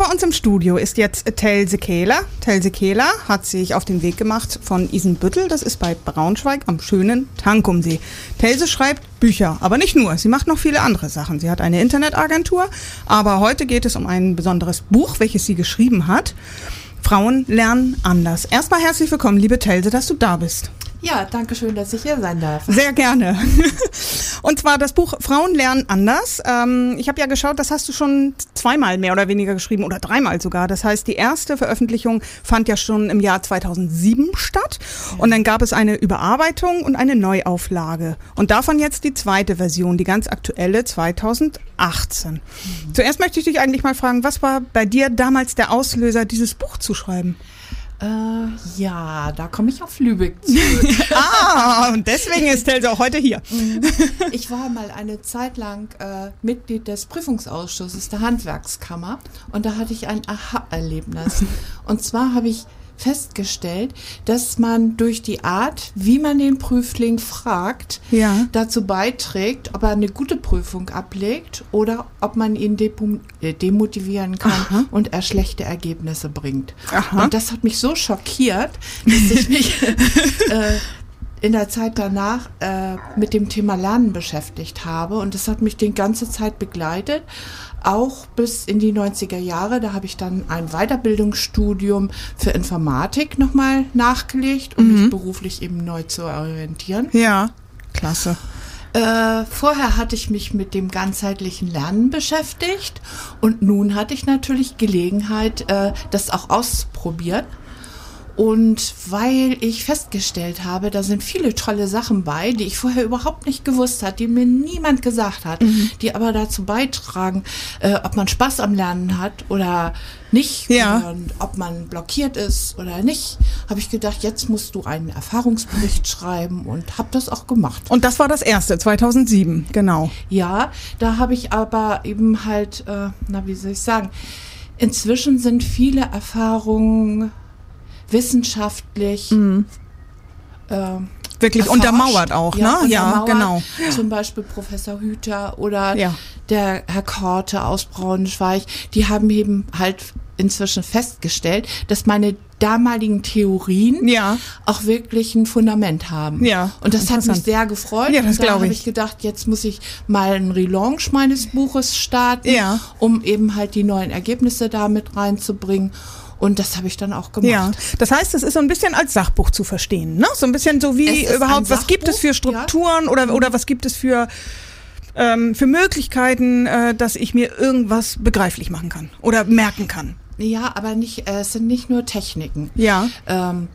bei uns im Studio ist jetzt Telse Kehler. Telse Kehler hat sich auf den Weg gemacht von Isenbüttel, das ist bei Braunschweig am schönen Tankumsee. Telse schreibt Bücher, aber nicht nur, sie macht noch viele andere Sachen. Sie hat eine Internetagentur, aber heute geht es um ein besonderes Buch, welches sie geschrieben hat. Frauen lernen anders. Erstmal herzlich willkommen, liebe Telse, dass du da bist. Ja, danke schön, dass ich hier sein darf. Sehr gerne. Und zwar das Buch Frauen lernen anders. Ähm, ich habe ja geschaut, das hast du schon zweimal mehr oder weniger geschrieben oder dreimal sogar. Das heißt, die erste Veröffentlichung fand ja schon im Jahr 2007 statt. Und dann gab es eine Überarbeitung und eine Neuauflage. Und davon jetzt die zweite Version, die ganz aktuelle 2018. Mhm. Zuerst möchte ich dich eigentlich mal fragen, was war bei dir damals der Auslöser, dieses Buch zu schreiben? Äh, ja, da komme ich auf Lübeck zurück. ah, und deswegen ist Telse auch heute hier. Mhm. ich war mal eine Zeit lang äh, Mitglied des Prüfungsausschusses der Handwerkskammer und da hatte ich ein Aha-Erlebnis. Und zwar habe ich festgestellt, dass man durch die Art, wie man den Prüfling fragt, ja. dazu beiträgt, ob er eine gute Prüfung ablegt oder ob man ihn äh, demotivieren kann Aha. und er schlechte Ergebnisse bringt. Aha. Und das hat mich so schockiert, dass ich mich äh, in der Zeit danach äh, mit dem Thema Lernen beschäftigt habe und das hat mich die ganze Zeit begleitet auch bis in die 90er Jahre. Da habe ich dann ein Weiterbildungsstudium für Informatik nochmal nachgelegt, um mhm. mich beruflich eben neu zu orientieren. Ja, klasse. Äh, vorher hatte ich mich mit dem ganzheitlichen Lernen beschäftigt und nun hatte ich natürlich Gelegenheit, äh, das auch auszuprobieren. Und weil ich festgestellt habe, da sind viele tolle Sachen bei, die ich vorher überhaupt nicht gewusst hat, die mir niemand gesagt hat, mhm. die aber dazu beitragen, äh, ob man Spaß am Lernen hat oder nicht ja. und ob man blockiert ist oder nicht, habe ich gedacht, jetzt musst du einen Erfahrungsbericht schreiben und habe das auch gemacht. Und das war das erste, 2007, genau. Ja, da habe ich aber eben halt, äh, na wie soll ich sagen, inzwischen sind viele Erfahrungen wissenschaftlich mhm. äh, wirklich erforscht. untermauert auch, ja, ne? Ja, genau. Zum Beispiel Professor Hüter oder ja. der Herr Korte aus Braunschweig, die haben eben halt inzwischen festgestellt, dass meine damaligen Theorien ja. auch wirklich ein Fundament haben. Ja, und das hat mich sehr gefreut. Ja, das glaube ich. habe ich gedacht, jetzt muss ich mal einen Relaunch meines Buches starten, ja. um eben halt die neuen Ergebnisse da mit reinzubringen. Und das habe ich dann auch gemacht. Ja, das heißt, es ist so ein bisschen als Sachbuch zu verstehen, ne? So ein bisschen so wie überhaupt, was gibt es für Strukturen ja. oder, mhm. oder was gibt es für ähm, für Möglichkeiten, äh, dass ich mir irgendwas begreiflich machen kann oder merken kann. Ja, aber nicht, äh, es sind nicht nur Techniken. Ja. Ähm,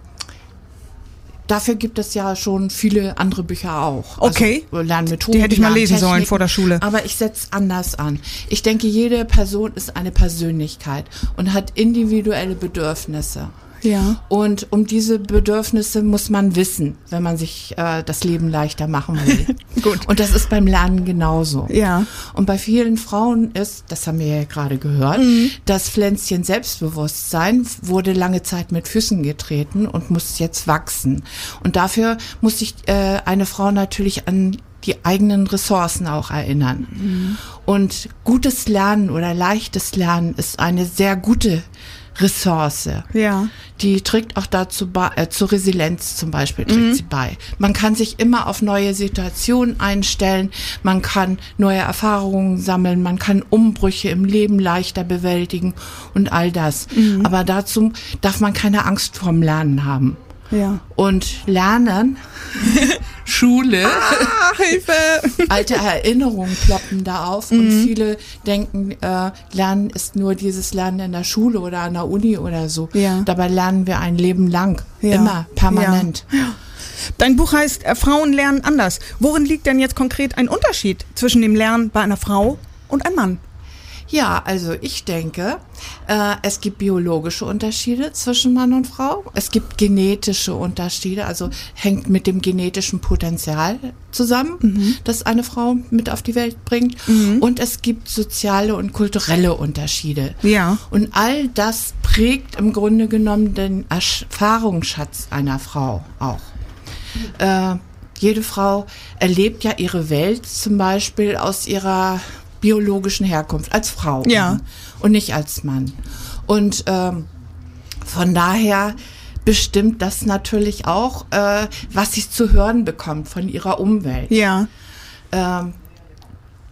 Dafür gibt es ja schon viele andere Bücher auch. Also okay. Also Lernmethoden. Die hätte ich mal lesen sollen vor der Schule. Aber ich setze anders an. Ich denke, jede Person ist eine Persönlichkeit und hat individuelle Bedürfnisse. Ja. Und um diese Bedürfnisse muss man wissen, wenn man sich äh, das Leben leichter machen will. Gut. Und das ist beim Lernen genauso. Ja. Und bei vielen Frauen ist, das haben wir ja gerade gehört, mhm. das Pflänzchen Selbstbewusstsein wurde lange Zeit mit Füßen getreten und muss jetzt wachsen. Und dafür muss sich äh, eine Frau natürlich an die eigenen Ressourcen auch erinnern. Mhm. Und gutes Lernen oder leichtes Lernen ist eine sehr gute Ressource. Ja. Die trägt auch dazu bei, äh, zur Resilienz zum Beispiel trägt mhm. sie bei. Man kann sich immer auf neue Situationen einstellen, man kann neue Erfahrungen sammeln, man kann Umbrüche im Leben leichter bewältigen und all das. Mhm. Aber dazu darf man keine Angst vorm Lernen haben. Ja. Und Lernen, Schule, ah, Hilfe, alte Erinnerungen ploppen da auf mhm. und viele denken, äh, Lernen ist nur dieses Lernen in der Schule oder an der Uni oder so. Ja. Dabei lernen wir ein Leben lang, ja. immer, permanent. Ja. Dein Buch heißt äh, Frauen lernen anders. Worin liegt denn jetzt konkret ein Unterschied zwischen dem Lernen bei einer Frau und einem Mann? Ja, also ich denke, äh, es gibt biologische Unterschiede zwischen Mann und Frau. Es gibt genetische Unterschiede, also hängt mit dem genetischen Potenzial zusammen, mhm. das eine Frau mit auf die Welt bringt. Mhm. Und es gibt soziale und kulturelle Unterschiede. Ja. Und all das prägt im Grunde genommen den Erfahrungsschatz einer Frau auch. Äh, jede Frau erlebt ja ihre Welt zum Beispiel aus ihrer biologischen Herkunft, als Frau. Ja. und nicht als Mann. Und ähm, von daher bestimmt das natürlich auch, äh, was sie zu hören bekommt von ihrer Umwelt. Ja. Ähm,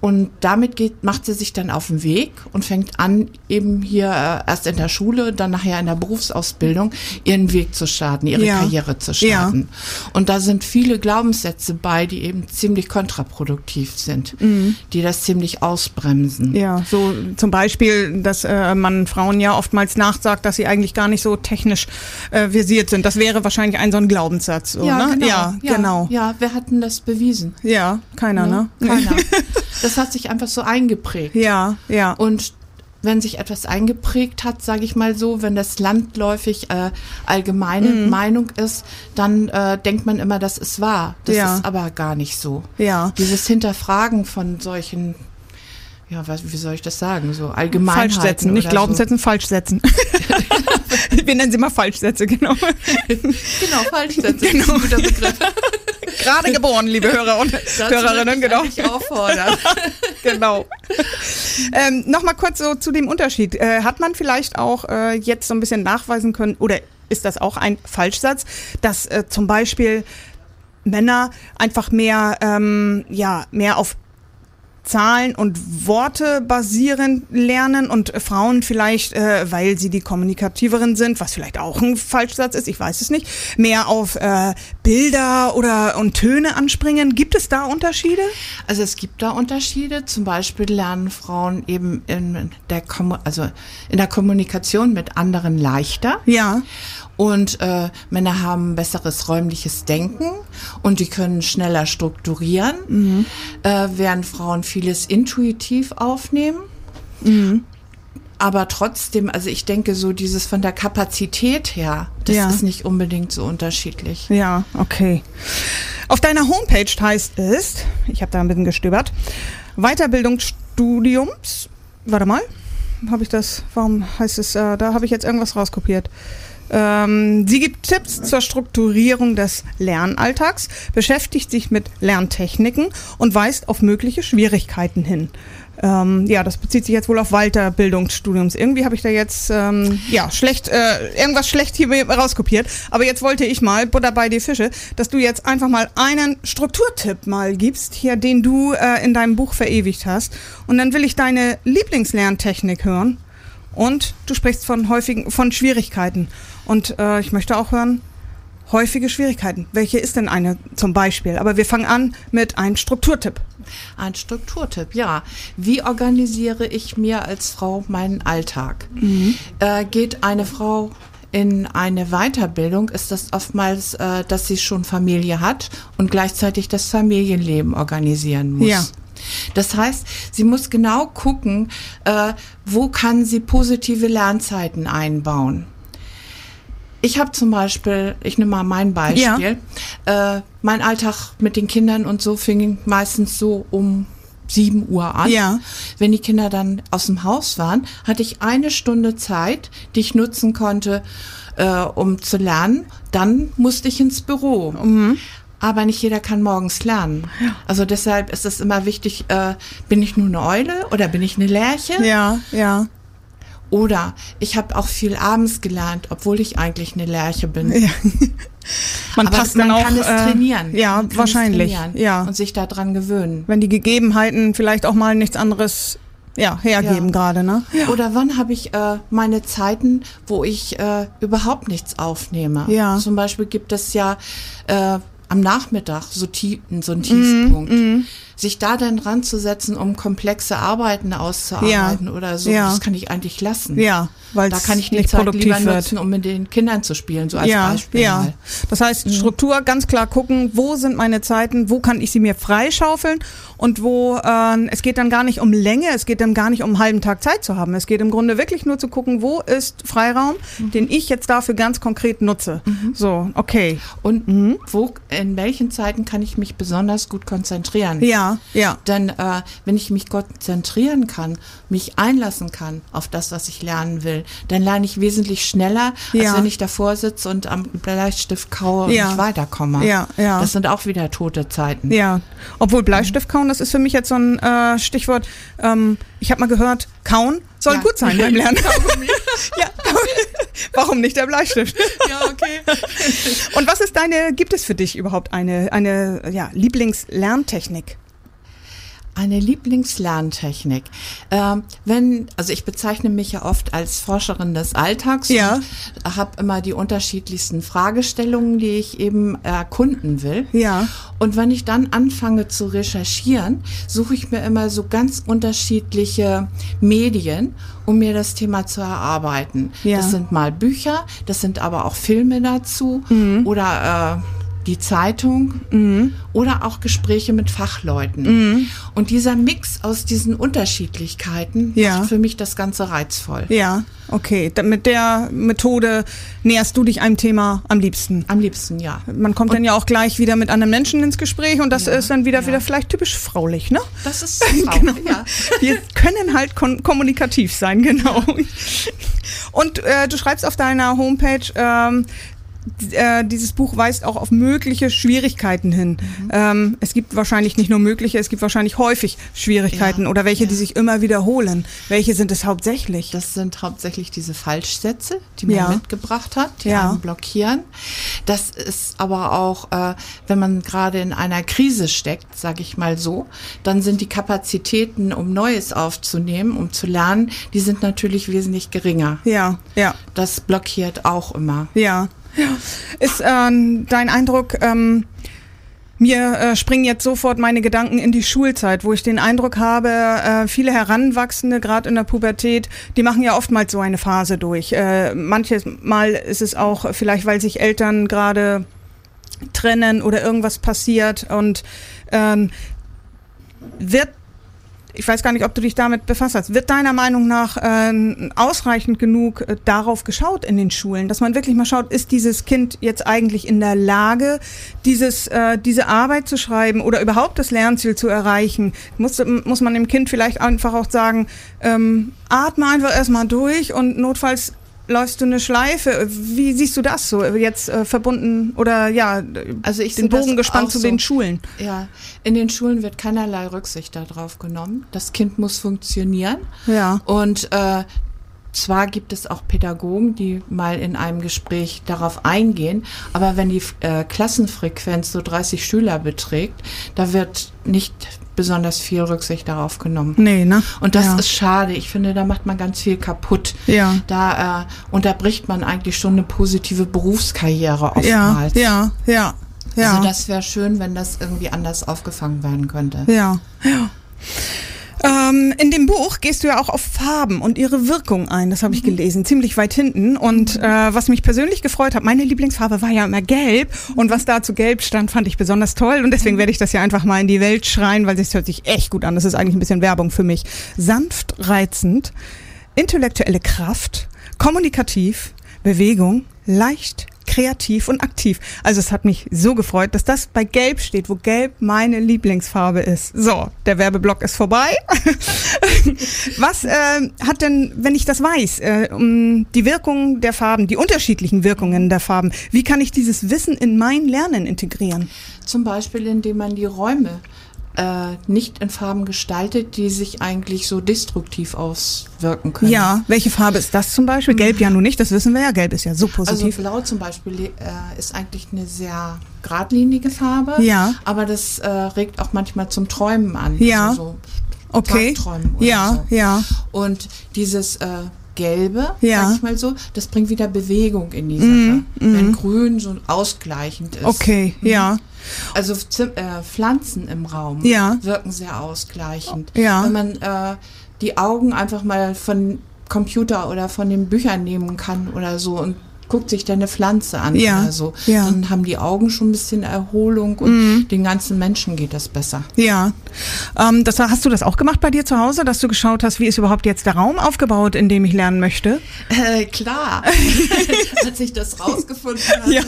und damit geht, macht sie sich dann auf den Weg und fängt an, eben hier äh, erst in der Schule, dann nachher in der Berufsausbildung ihren Weg zu starten, ihre ja. Karriere zu starten. Ja. Und da sind viele Glaubenssätze bei, die eben ziemlich kontraproduktiv sind, mhm. die das ziemlich ausbremsen. Ja, so zum Beispiel, dass äh, man Frauen ja oftmals nachsagt, dass sie eigentlich gar nicht so technisch äh, versiert sind. Das wäre wahrscheinlich ein so ein Glaubenssatz. So, ja, ne? genau. Ja, ja, genau. Ja, wer hat denn das bewiesen? Ja, keiner, ne? ne? Keiner. Das hat sich einfach so eingeprägt. Ja, ja. Und wenn sich etwas eingeprägt hat, sage ich mal so, wenn das landläufig äh, allgemeine mhm. Meinung ist, dann äh, denkt man immer, das ist wahr. Das ja. ist aber gar nicht so. Ja. Dieses Hinterfragen von solchen ja, was, wie soll ich das sagen? So allgemein. Falschsetzen, nicht Glaubenssätzen, so. Falschsetzen. Wir nennen sie mal Falschsätze, genau. genau, Falschsätze. Genau. Ist ein guter Begriff. Gerade geboren, liebe Hörer und Hörerinnen, genau. Ich auffordern. genau. Ähm, Nochmal kurz so zu dem Unterschied. Äh, hat man vielleicht auch äh, jetzt so ein bisschen nachweisen können, oder ist das auch ein Falschsatz, dass äh, zum Beispiel Männer einfach mehr, ähm, ja, mehr auf Zahlen und Worte basierend lernen und Frauen vielleicht, äh, weil sie die kommunikativeren sind, was vielleicht auch ein Falschsatz ist, ich weiß es nicht, mehr auf äh, Bilder oder und Töne anspringen. Gibt es da Unterschiede? Also es gibt da Unterschiede. Zum Beispiel lernen Frauen eben in der, Kom also in der Kommunikation mit anderen leichter. Ja. Und äh, Männer haben besseres räumliches Denken und die können schneller strukturieren, mhm. äh, während Frauen vieles intuitiv aufnehmen. Mhm. Aber trotzdem, also ich denke so dieses von der Kapazität her, das ja. ist nicht unbedingt so unterschiedlich. Ja, okay. Auf deiner Homepage heißt es, ich habe da ein bisschen gestöbert, Weiterbildungsstudiums. Warte mal, habe ich das? Warum heißt es? Äh, da habe ich jetzt irgendwas rauskopiert. Ähm, sie gibt Tipps zur Strukturierung des Lernalltags, beschäftigt sich mit Lerntechniken und weist auf mögliche Schwierigkeiten hin. Ähm, ja, das bezieht sich jetzt wohl auf Weiterbildungsstudiums. Irgendwie habe ich da jetzt ähm, ja schlecht äh, irgendwas schlecht hier rauskopiert. Aber jetzt wollte ich mal Butter bei die Fische, dass du jetzt einfach mal einen Strukturtipp mal gibst, hier den du äh, in deinem Buch verewigt hast. Und dann will ich deine Lieblingslerntechnik hören. Und du sprichst von häufigen, von Schwierigkeiten. Und äh, ich möchte auch hören, häufige Schwierigkeiten. Welche ist denn eine zum Beispiel? Aber wir fangen an mit einem Strukturtipp. Ein Strukturtipp, ja. Wie organisiere ich mir als Frau meinen Alltag? Mhm. Äh, geht eine Frau in eine Weiterbildung, ist das oftmals, äh, dass sie schon Familie hat und gleichzeitig das Familienleben organisieren muss. Ja. Das heißt, sie muss genau gucken, äh, wo kann sie positive Lernzeiten einbauen. Ich habe zum Beispiel, ich nehme mal mein Beispiel, ja. äh, mein Alltag mit den Kindern und so fing meistens so um 7 Uhr an. Ja. Wenn die Kinder dann aus dem Haus waren, hatte ich eine Stunde Zeit, die ich nutzen konnte, äh, um zu lernen. Dann musste ich ins Büro. Mhm. Aber nicht jeder kann morgens lernen. Ja. Also deshalb ist es immer wichtig, äh, bin ich nur eine Eule oder bin ich eine Lerche? Ja, ja. Oder ich habe auch viel abends gelernt, obwohl ich eigentlich eine Lerche bin. Ja. man Aber passt man dann auch, kann es äh, trainieren. Äh, ja, wahrscheinlich. Ja. Und sich daran gewöhnen. Wenn die Gegebenheiten vielleicht auch mal nichts anderes ja, hergeben ja. gerade, ne? Ja. Oder wann habe ich äh, meine Zeiten, wo ich äh, überhaupt nichts aufnehme? Ja. Zum Beispiel gibt es ja äh, am Nachmittag so, tief, so einen Tiefpunkt. Mm, mm sich da dann ranzusetzen, um komplexe Arbeiten auszuarbeiten ja. oder so, ja. das kann ich eigentlich lassen. Ja, weil da kann ich die Zeit lieber wird. nutzen, um mit den Kindern zu spielen, so als ja, Beispiel. Ja, mal. das heißt mhm. Struktur ganz klar gucken, wo sind meine Zeiten, wo kann ich sie mir freischaufeln und wo äh, es geht dann gar nicht um Länge, es geht dann gar nicht um einen halben Tag Zeit zu haben. Es geht im Grunde wirklich nur zu gucken, wo ist Freiraum, mhm. den ich jetzt dafür ganz konkret nutze. Mhm. So, okay. Und mhm. wo, in welchen Zeiten kann ich mich besonders gut konzentrieren? Ja Ja, ja. Denn äh, wenn ich mich konzentrieren kann, mich einlassen kann auf das, was ich lernen will, dann lerne ich wesentlich schneller, ja. als wenn ich davor sitze und am Bleistift kaue und ja. nicht weiterkomme. Ja, ja. Das sind auch wieder tote Zeiten. Ja, obwohl Bleistift kauen, das ist für mich jetzt so ein äh, Stichwort. Ähm, ich habe mal gehört, kauen soll ja. gut sein beim Lernen. ja, warum nicht der Bleistift? ja, okay. Und was ist deine, gibt es für dich überhaupt eine, eine ja, Lieblingslerntechnik? Eine Lieblingslerntechnik. Ähm, wenn, also ich bezeichne mich ja oft als Forscherin des Alltags ja. und habe immer die unterschiedlichsten Fragestellungen, die ich eben erkunden will. Ja. Und wenn ich dann anfange zu recherchieren, suche ich mir immer so ganz unterschiedliche Medien, um mir das Thema zu erarbeiten. Ja. Das sind mal Bücher, das sind aber auch Filme dazu mhm. oder äh, die Zeitung mhm. oder auch Gespräche mit Fachleuten. Mhm. Und dieser Mix aus diesen Unterschiedlichkeiten ja. macht für mich das Ganze reizvoll. Ja, okay. Mit der Methode näherst du dich einem Thema am liebsten. Am liebsten, ja. Man kommt und dann ja auch gleich wieder mit anderen Menschen ins Gespräch und das ja, ist dann wieder, ja. wieder vielleicht typisch fraulich, ne? Das ist fraulich, genau. ja. Wir können halt kommunikativ sein, genau. Und äh, du schreibst auf deiner Homepage, ähm, äh, dieses Buch weist auch auf mögliche Schwierigkeiten hin. Mhm. Ähm, es gibt wahrscheinlich nicht nur mögliche, es gibt wahrscheinlich häufig Schwierigkeiten ja, oder welche, ja. die sich immer wiederholen. Welche sind es hauptsächlich? Das sind hauptsächlich diese Falschsätze, die man ja. mitgebracht hat, die ja. einen blockieren. Das ist aber auch, äh, wenn man gerade in einer Krise steckt, sage ich mal so, dann sind die Kapazitäten, um Neues aufzunehmen, um zu lernen, die sind natürlich wesentlich geringer. Ja, ja. Das blockiert auch immer. Ja. Ja. Ist äh, dein Eindruck, ähm, mir äh, springen jetzt sofort meine Gedanken in die Schulzeit, wo ich den Eindruck habe, äh, viele Heranwachsende, gerade in der Pubertät, die machen ja oftmals so eine Phase durch. Äh, manches Mal ist es auch vielleicht, weil sich Eltern gerade trennen oder irgendwas passiert und ähm, wird ich weiß gar nicht, ob du dich damit befasst hast. Wird deiner Meinung nach äh, ausreichend genug äh, darauf geschaut in den Schulen, dass man wirklich mal schaut, ist dieses Kind jetzt eigentlich in der Lage, dieses, äh, diese Arbeit zu schreiben oder überhaupt das Lernziel zu erreichen? Muss, muss man dem Kind vielleicht einfach auch sagen, ähm, atme einfach erstmal durch und notfalls läufst du eine Schleife. Wie siehst du das so jetzt äh, verbunden oder ja, also ich den Bogen gespannt zu so, den Schulen? Ja, in den Schulen wird keinerlei Rücksicht darauf genommen. Das Kind muss funktionieren. Ja. Und äh, zwar gibt es auch Pädagogen, die mal in einem Gespräch darauf eingehen, aber wenn die äh, Klassenfrequenz so 30 Schüler beträgt, da wird nicht besonders viel Rücksicht darauf genommen. Nee, ne? Und das ja. ist schade. Ich finde, da macht man ganz viel kaputt. Ja. Da äh, unterbricht man eigentlich schon eine positive Berufskarriere oftmals. Ja, ja, ja. ja. Also das wäre schön, wenn das irgendwie anders aufgefangen werden könnte. Ja, ja. Ähm, in dem Buch gehst du ja auch auf Farben und ihre Wirkung ein. Das habe ich mhm. gelesen, ziemlich weit hinten. Und mhm. äh, was mich persönlich gefreut hat, meine Lieblingsfarbe war ja immer gelb. Und was da zu gelb stand, fand ich besonders toll. Und deswegen mhm. werde ich das ja einfach mal in die Welt schreien, weil es hört sich echt gut an. Das ist eigentlich ein bisschen Werbung für mich. Sanft, reizend, intellektuelle Kraft, kommunikativ, Bewegung, leicht, kreativ und aktiv. Also es hat mich so gefreut, dass das bei Gelb steht, wo Gelb meine Lieblingsfarbe ist. So, der Werbeblock ist vorbei. Was äh, hat denn, wenn ich das weiß, äh, um die Wirkung der Farben, die unterschiedlichen Wirkungen der Farben, wie kann ich dieses Wissen in mein Lernen integrieren? Zum Beispiel, indem man die Räume äh, nicht in Farben gestaltet, die sich eigentlich so destruktiv auswirken können. Ja, welche Farbe ist das zum Beispiel? Gelb ja nun nicht, das wissen wir ja. Gelb ist ja so positiv. Also blau zum Beispiel äh, ist eigentlich eine sehr geradlinige Farbe. Ja. Aber das äh, regt auch manchmal zum Träumen an. Ja. Also so okay. Ja, so. ja. Und dieses äh, Gelbe, ja. sag ich mal so, das bringt wieder Bewegung in die Sache. Mm, Wenn Grün so ausgleichend ist. Okay, mhm. ja. Also äh, Pflanzen im Raum ja. wirken sehr ausgleichend. Ja. Wenn man äh, die Augen einfach mal von Computer oder von den Büchern nehmen kann oder so und guckt sich dann eine Pflanze an ja. oder so. Ja. Dann haben die Augen schon ein bisschen Erholung und mhm. den ganzen Menschen geht das besser. Ja. Ähm, das, hast du das auch gemacht bei dir zu Hause, dass du geschaut hast, wie ist überhaupt jetzt der Raum aufgebaut, in dem ich lernen möchte? Äh, klar. Als ich das rausgefunden habe, Ja.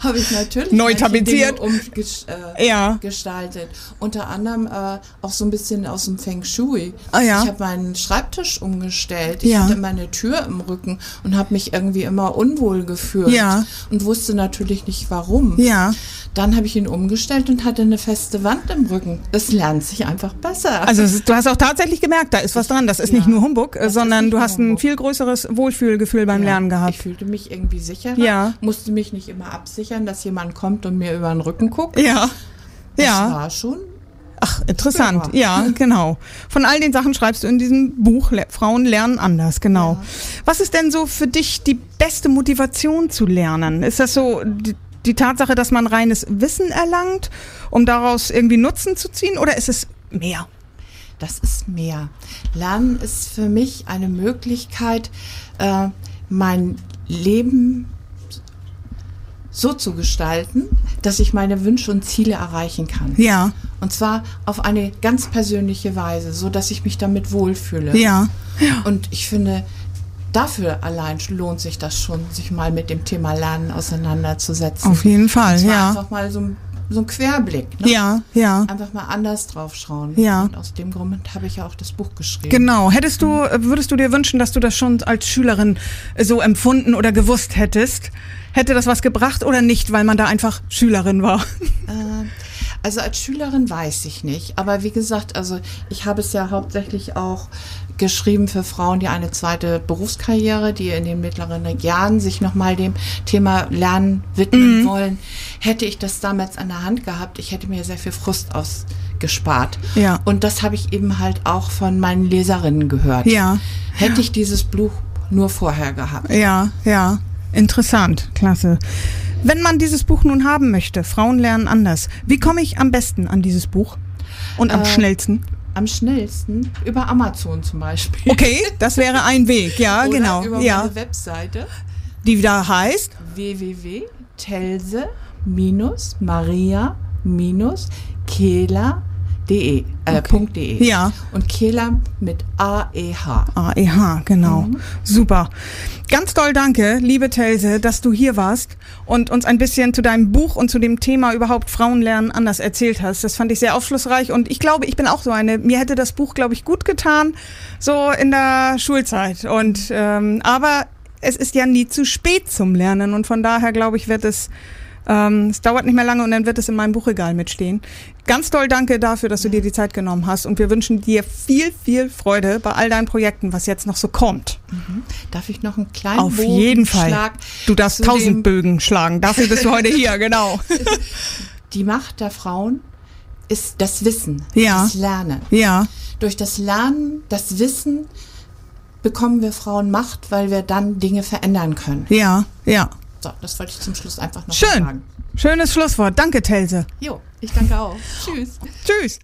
habe ich natürlich Neu tapeziert. Dinge umges äh. Unter anderem äh, auch so ein bisschen aus dem Feng Shui. Ah. Ich habe meinen Schreibtisch umgestellt. Ich hatte meine Tür im Rücken und habe mich irgendwie immer unwohl gefühlt Ja. und wusste natürlich nicht warum. Ja. Dann habe ich ihn umgestellt und hatte eine feste Wand im Rücken. Es lernt sich einfach besser. Also du hast auch tatsächlich gemerkt, da ist was dran. Das ist Ja. nicht nur Humbug, äh, Das sondern du hast ein Humbug. viel größeres Wohlfühlgefühl beim Ja, Lernen Ich gehabt. fühlte mich irgendwie sicherer. Ja. Musste mich nicht immer absichern, dass jemand kommt und mir über den Rücken guckt. Ja. Das Ja. war schon. Ach, interessant. Ja. Ja, genau. Von all den Sachen schreibst du in diesem Buch Frauen lernen anders, genau. Was ist denn so für dich die beste Motivation zu lernen? Ist das so die, die Tatsache, dass man reines Wissen erlangt, um daraus irgendwie Nutzen zu ziehen, oder ist es mehr? Das ist mehr. Lernen ist für mich eine Möglichkeit, äh, mein Leben so zu gestalten, dass ich meine Wünsche und Ziele erreichen kann. Ja, Und zwar auf eine ganz persönliche Weise, so dass ich mich damit wohlfühle. ja, Und ich finde, dafür allein lohnt sich das schon, sich mal mit dem Thema Lernen auseinanderzusetzen. auf jeden Fall, ja. einfach mal so, ein- so ein Querblick. Ne? Ja, ja. Einfach mal anders drauf schauen. Ja. Und aus dem Grund habe ich ja auch das Buch geschrieben. Genau. Hättest du, würdest du dir wünschen, dass du das schon als Schülerin so empfunden oder gewusst hättest? Hätte das was gebracht oder nicht, weil man da einfach Schülerin war? Äh, Also als Schülerin weiß ich nicht. Aber wie gesagt, also ich habe es ja hauptsächlich auch geschrieben für Frauen, die eine zweite Berufskarriere, die in den mittleren Jahren sich nochmal dem Thema Lernen widmen wollen. Hätte ich das damals an der Hand gehabt, ich hätte mir sehr viel Frust ausgespart. Ja. Und das habe ich eben halt auch von meinen Leserinnen gehört. Ja. Hätte ich dieses Buch nur vorher gehabt. Ja, ja. Interessant. Klasse. Wenn man dieses Buch nun haben möchte, Frauen lernen anders, wie komme ich am besten an dieses Buch? Und am Äh, schnellsten? Am schnellsten über Amazon zum Beispiel. Okay, das wäre ein Weg, ja, Oder genau. über Ja. meine Webseite Die da heißt? www.telse-maria-kehler.de äh, Punkt .de. Ja. Und Kehler mit A-E-H. AEH, genau. Mhm. Super. Ganz doll danke, liebe Telse, dass du hier warst und uns ein bisschen zu deinem Buch und zu dem Thema überhaupt Frauen lernen anders erzählt hast. Das fand ich sehr aufschlussreich und ich glaube, ich bin auch so eine. Mir hätte das Buch, glaube ich, gut getan, so in der Schulzeit. Und ähm, aber es ist ja nie zu spät zum Lernen und von daher glaube ich, wird es ähm, es dauert nicht mehr lange und dann wird es in meinem Buchregal mitstehen. Ganz doll danke dafür, dass du dir die Zeit genommen hast und wir wünschen dir viel, viel Freude bei all deinen Projekten, was jetzt noch so kommt. Darf ich noch einen kleinen Auf jeden Fall. Bogenschlag Du darfst tausend Bögen schlagen. Dafür bist du heute hier, genau. Die Macht der Frauen ist das Wissen, Ja. das Lernen. Ja, Durch das Lernen, das Wissen bekommen wir Frauen Macht, weil wir dann Dinge verändern können. ja, ja. So, das wollte ich zum Schluss einfach noch Schön. sagen. Schönes Schlusswort. Danke, Telse. Jo, ich danke auch. Tschüss. Tschüss.